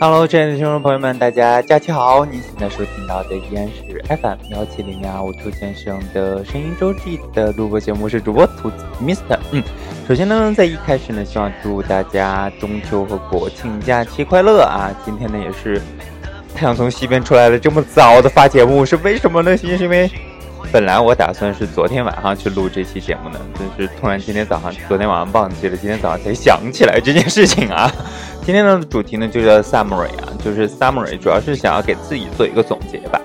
Hello，亲爱的听众朋友们，大家假期好！你现在收听到的依然是 FM 幺七零幺五兔先生的声音周记的录播节目，是主播兔子 Mr。嗯，首先呢，在一开始呢，希望祝大家中秋和国庆假期快乐啊！今天呢，也是太阳从西边出来了，这么早的发节目是为什么呢？是因为本来我打算是昨天晚上去录这期节目的，但是突然今天早上，昨天晚上忘记了，今天早上才想起来这件事情啊。今天的主题呢就叫 summary 啊，就是 summary，主要是想要给自己做一个总结吧。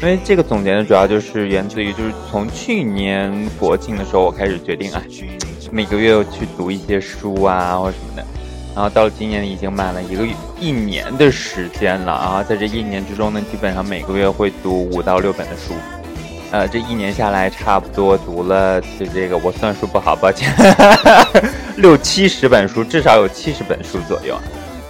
因为这个总结呢，主要就是源自于就是从去年国庆的时候，我开始决定啊，每个月去读一些书啊或者什么的。然后到今年已经满了一个一年的时间了啊，在这一年之中呢，基本上每个月会读五到六本的书。呃，这一年下来差不多读了就这个，我算数不好，抱歉，六七十本书，至少有七十本书左右。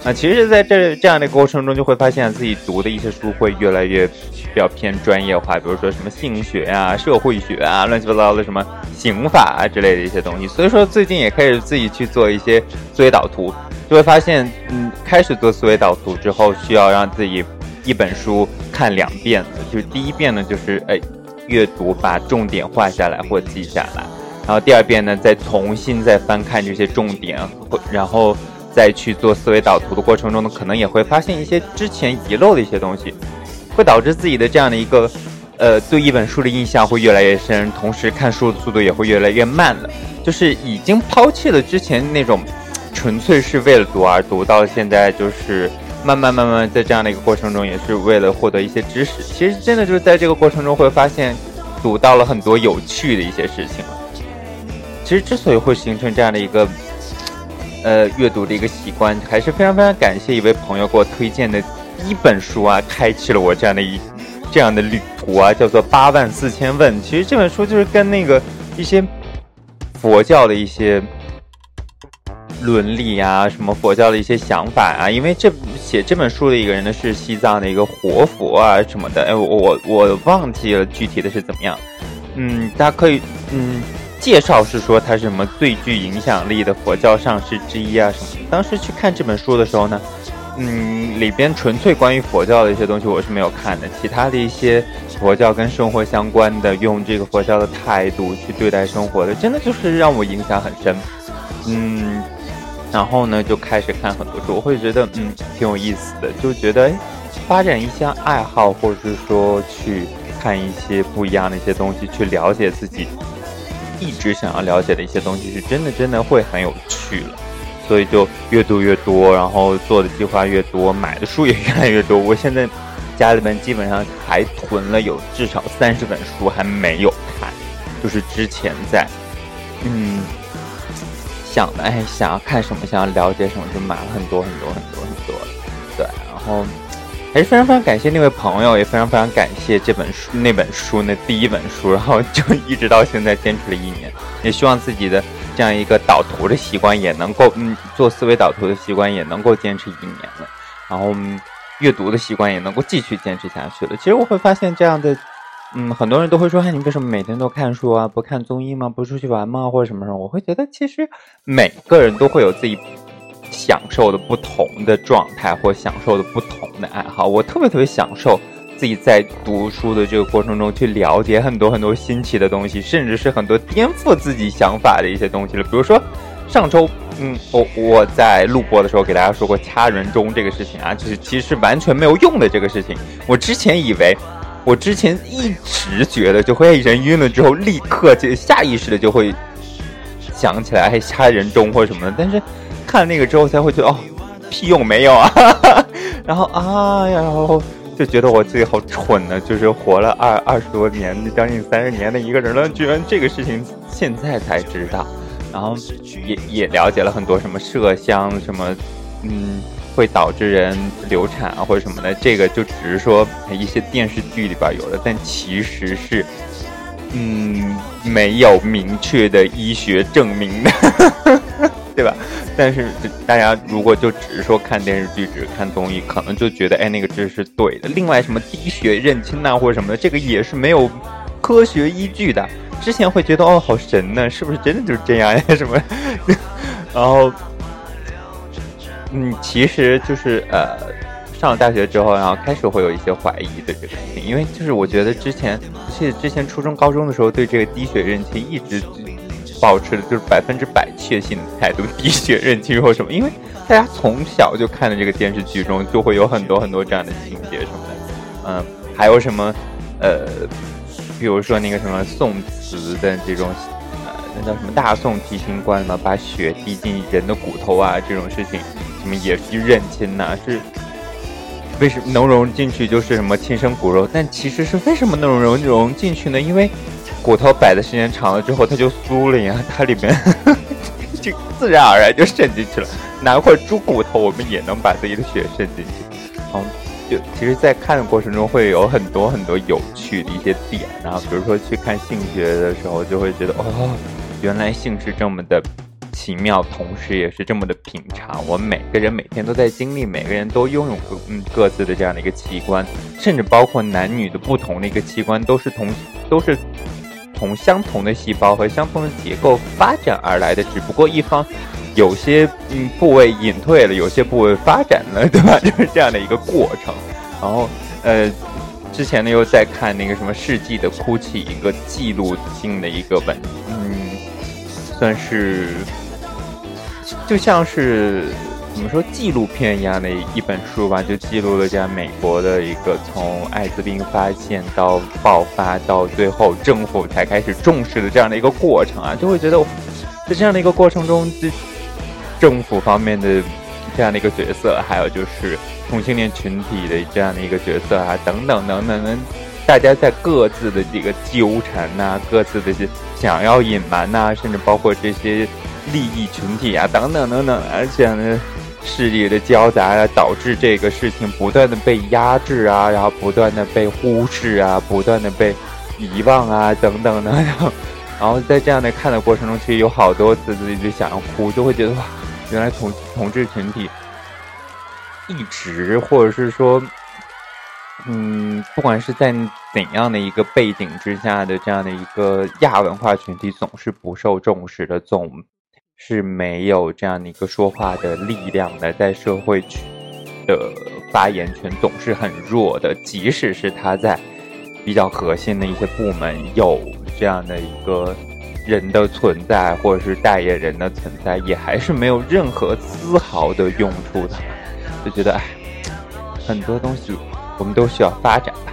啊，其实，在这这样的过程中，就会发现自己读的一些书会越来越比较偏专业化，比如说什么性学啊、社会学啊、乱七八糟的什么刑法啊之类的一些东西。所以说，最近也开始自己去做一些思维导图，就会发现，嗯，开始做思维导图之后，需要让自己一本书看两遍。就是第一遍呢，就是哎，阅读把重点画下来或记下来，然后第二遍呢，再重新再翻看这些重点，然后。再去做思维导图的过程中呢，可能也会发现一些之前遗漏的一些东西，会导致自己的这样的一个，呃，对一本书的印象会越来越深，同时看书的速度也会越来越慢了。就是已经抛弃了之前那种纯粹是为了读而读，到现在就是慢慢慢慢在这样的一个过程中，也是为了获得一些知识。其实真的就是在这个过程中会发现，读到了很多有趣的一些事情。其实之所以会形成这样的一个。呃，阅读的一个习惯，还是非常非常感谢一位朋友给我推荐的一本书啊，开启了我这样的一这样的旅途啊，叫做《八万四千问》。其实这本书就是跟那个一些佛教的一些伦理啊，什么佛教的一些想法啊，因为这写这本书的一个人呢是西藏的一个活佛啊什么的，哎，我我我忘记了具体的是怎么样。嗯，大家可以嗯。介绍是说他是什么最具影响力的佛教上师之一啊什么？当时去看这本书的时候呢，嗯，里边纯粹关于佛教的一些东西我是没有看的，其他的一些佛教跟生活相关的，用这个佛教的态度去对待生活的，真的就是让我影响很深。嗯，然后呢就开始看很多书，我会觉得嗯挺有意思的，就觉得发展一项爱好，或者是说去看一些不一样的一些东西，去了解自己。一直想要了解的一些东西，是真的真的会很有趣了，所以就越读越多，然后做的计划越多，买的书也越来越多。我现在家里面基本上还囤了有至少三十本书还没有看，就是之前在嗯想的，哎，想要看什么，想要了解什么，就买了很多很多很多很多，对，然后。还是非常非常感谢那位朋友，也非常非常感谢这本书那本书那第一本书，然后就一直到现在坚持了一年，也希望自己的这样一个导图的习惯也能够，嗯，做思维导图的习惯也能够坚持一年了，然后阅读的习惯也能够继续坚持下去了。其实我会发现这样的，嗯，很多人都会说，哎，你为什么每天都看书啊？不看综艺吗？不出去玩吗？或者什么什么？我会觉得，其实每个人都会有自己。享受的不同的状态，或享受的不同的爱好，我特别特别享受自己在读书的这个过程中去了解很多很多新奇的东西，甚至是很多颠覆自己想法的一些东西了。比如说，上周，嗯，我我在录播的时候给大家说过掐人中这个事情啊，就是其实完全没有用的这个事情。我之前以为，我之前一直觉得就会人晕了之后立刻就下意识的就会想起来还掐人中或什么的，但是。看那个之后才会觉得哦，屁用没有啊，然后啊呀，然后就觉得我自己好蠢呢，就是活了二二十多年，将近三十年的一个人了，居然这个事情现在才知道，然后也也了解了很多什么麝香什么，嗯，会导致人流产啊或者什么的，这个就只是说一些电视剧里边有的，但其实是嗯没有明确的医学证明的。对吧？但是大家如果就只是说看电视剧，只是看综艺，可能就觉得哎，那个知识是对的。另外，什么滴血认亲呐，或者什么的，这个也是没有科学依据的。之前会觉得哦好神呢，是不是真的就是这样呀？什么？然后，嗯，其实就是呃，上了大学之后，然后开始会有一些怀疑的这个事情，因为就是我觉得之前，记得之前初中、高中的时候，对这个滴血认亲一直保持的就是百分之百确信的态度，滴血认亲或什么，因为大家从小就看的这个电视剧中，就会有很多很多这样的情节什么的，嗯，还有什么，呃。比如说那个什么宋词的这种，呃，那叫什么大宋提刑官嘛，把血滴进人的骨头啊，这种事情，什么也是认亲呐，是为什么能融进去就是什么亲生骨肉？但其实是为什么能融融进去呢？因为骨头摆的时间长了之后，它就酥了呀，它里面 就自然而然就渗进去了。拿块猪骨头，我们也能把自己的血渗进去。好。就其实，在看的过程中会有很多很多有趣的一些点，然后比如说去看性学的时候，就会觉得哦，原来性是这么的奇妙，同时也是这么的平常。我们每个人每天都在经历，每个人都拥有各嗯各自的这样的一个器官，甚至包括男女的不同的一个器官，都是同都是从相同的细胞和相同的结构发展而来的，只不过一方。有些嗯部位隐退了，有些部位发展了，对吧？就是这样的一个过程。然后呃，之前呢又在看那个什么世纪的哭泣，一个记录性的一个文，嗯，算是就像是怎么说纪录片一样的一本书吧，就记录了这样美国的一个从艾滋病发现到爆发到最后政府才开始重视的这样的一个过程啊，就会觉得在这样的一个过程中就。政府方面的这样的一个角色，还有就是同性恋群体的这样的一个角色啊，等等等等，大家在各自的这个纠缠呐，各自的想要隐瞒呐，甚至包括这些利益群体啊，等等等等，而且呢，势力的交杂啊，导致这个事情不断的被压制啊，然后不断的被忽视啊，不断的被遗忘啊，等等等等，然后在这样的看的过程中，其实有好多次自己就想要哭，就会觉得哇。原来同同志群体一直，或者是说，嗯，不管是在怎样的一个背景之下的这样的一个亚文化群体，总是不受重视的，总是没有这样的一个说话的力量的，在社会区的发言权总是很弱的，即使是他在比较核心的一些部门有这样的一个。人的存在，或者是代言人的存在，也还是没有任何丝毫的用处的，就觉得哎，很多东西我们都需要发展吧，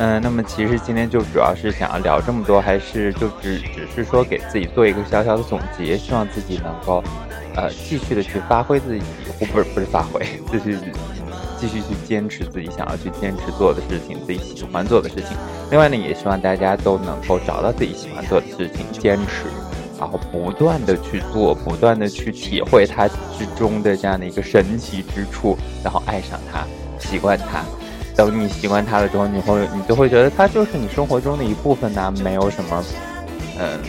嗯。那么其实今天就主要是想要聊这么多，还是就只只是说给自己做一个小小的总结，希望自己能够呃继续的去发挥自己，不不是不是发挥，就是。继续去坚持自己想要去坚持做的事情，自己喜欢做的事情。另外呢，也希望大家都能够找到自己喜欢做的事情，坚持，然后不断的去做，不断的去体会它之中的这样的一个神奇之处，然后爱上它，习惯它。等你习惯它了之后，你会你就会觉得它就是你生活中的一部分呐，没有什么，嗯，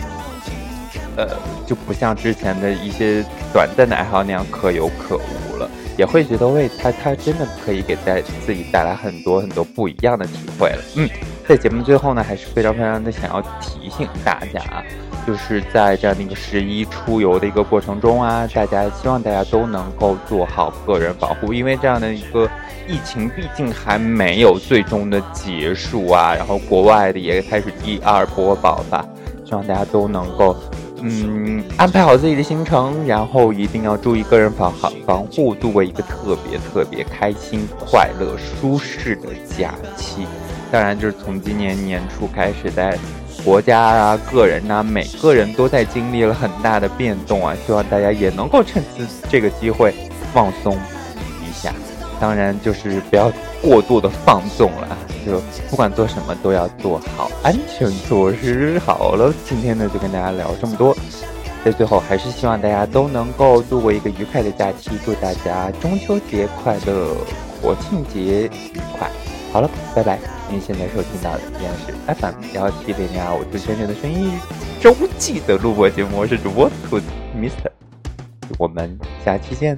呃，就不像之前的一些短暂的爱好那样可有可无了。也会觉得为他，他真的可以给带自己带来很多很多不一样的体会了。嗯，在节目最后呢，还是非常非常的想要提醒大家啊，就是在这样的一个十一出游的一个过程中啊，大家希望大家都能够做好个人保护，因为这样的一个疫情毕竟还没有最终的结束啊，然后国外的也开始第二波爆发，希望大家都能够。嗯，安排好自己的行程，然后一定要注意个人防好防护，度过一个特别特别开心、快乐、舒适的假期。当然，就是从今年年初开始，在国家啊、个人啊，每个人都在经历了很大的变动啊。希望大家也能够趁此这个机会放松一下。当然，就是不要过度的放纵了，就不管做什么都要做好安全措施。好了，今天呢就跟大家聊这么多，在最后还是希望大家都能够度过一个愉快的假期，祝大家中秋节快乐，国庆节愉快。好了，拜拜。您现在收听到的依然是 FM 幺七零零二五主持人的声音周记的录播节目，我是主播兔子 Mister，我们下期见。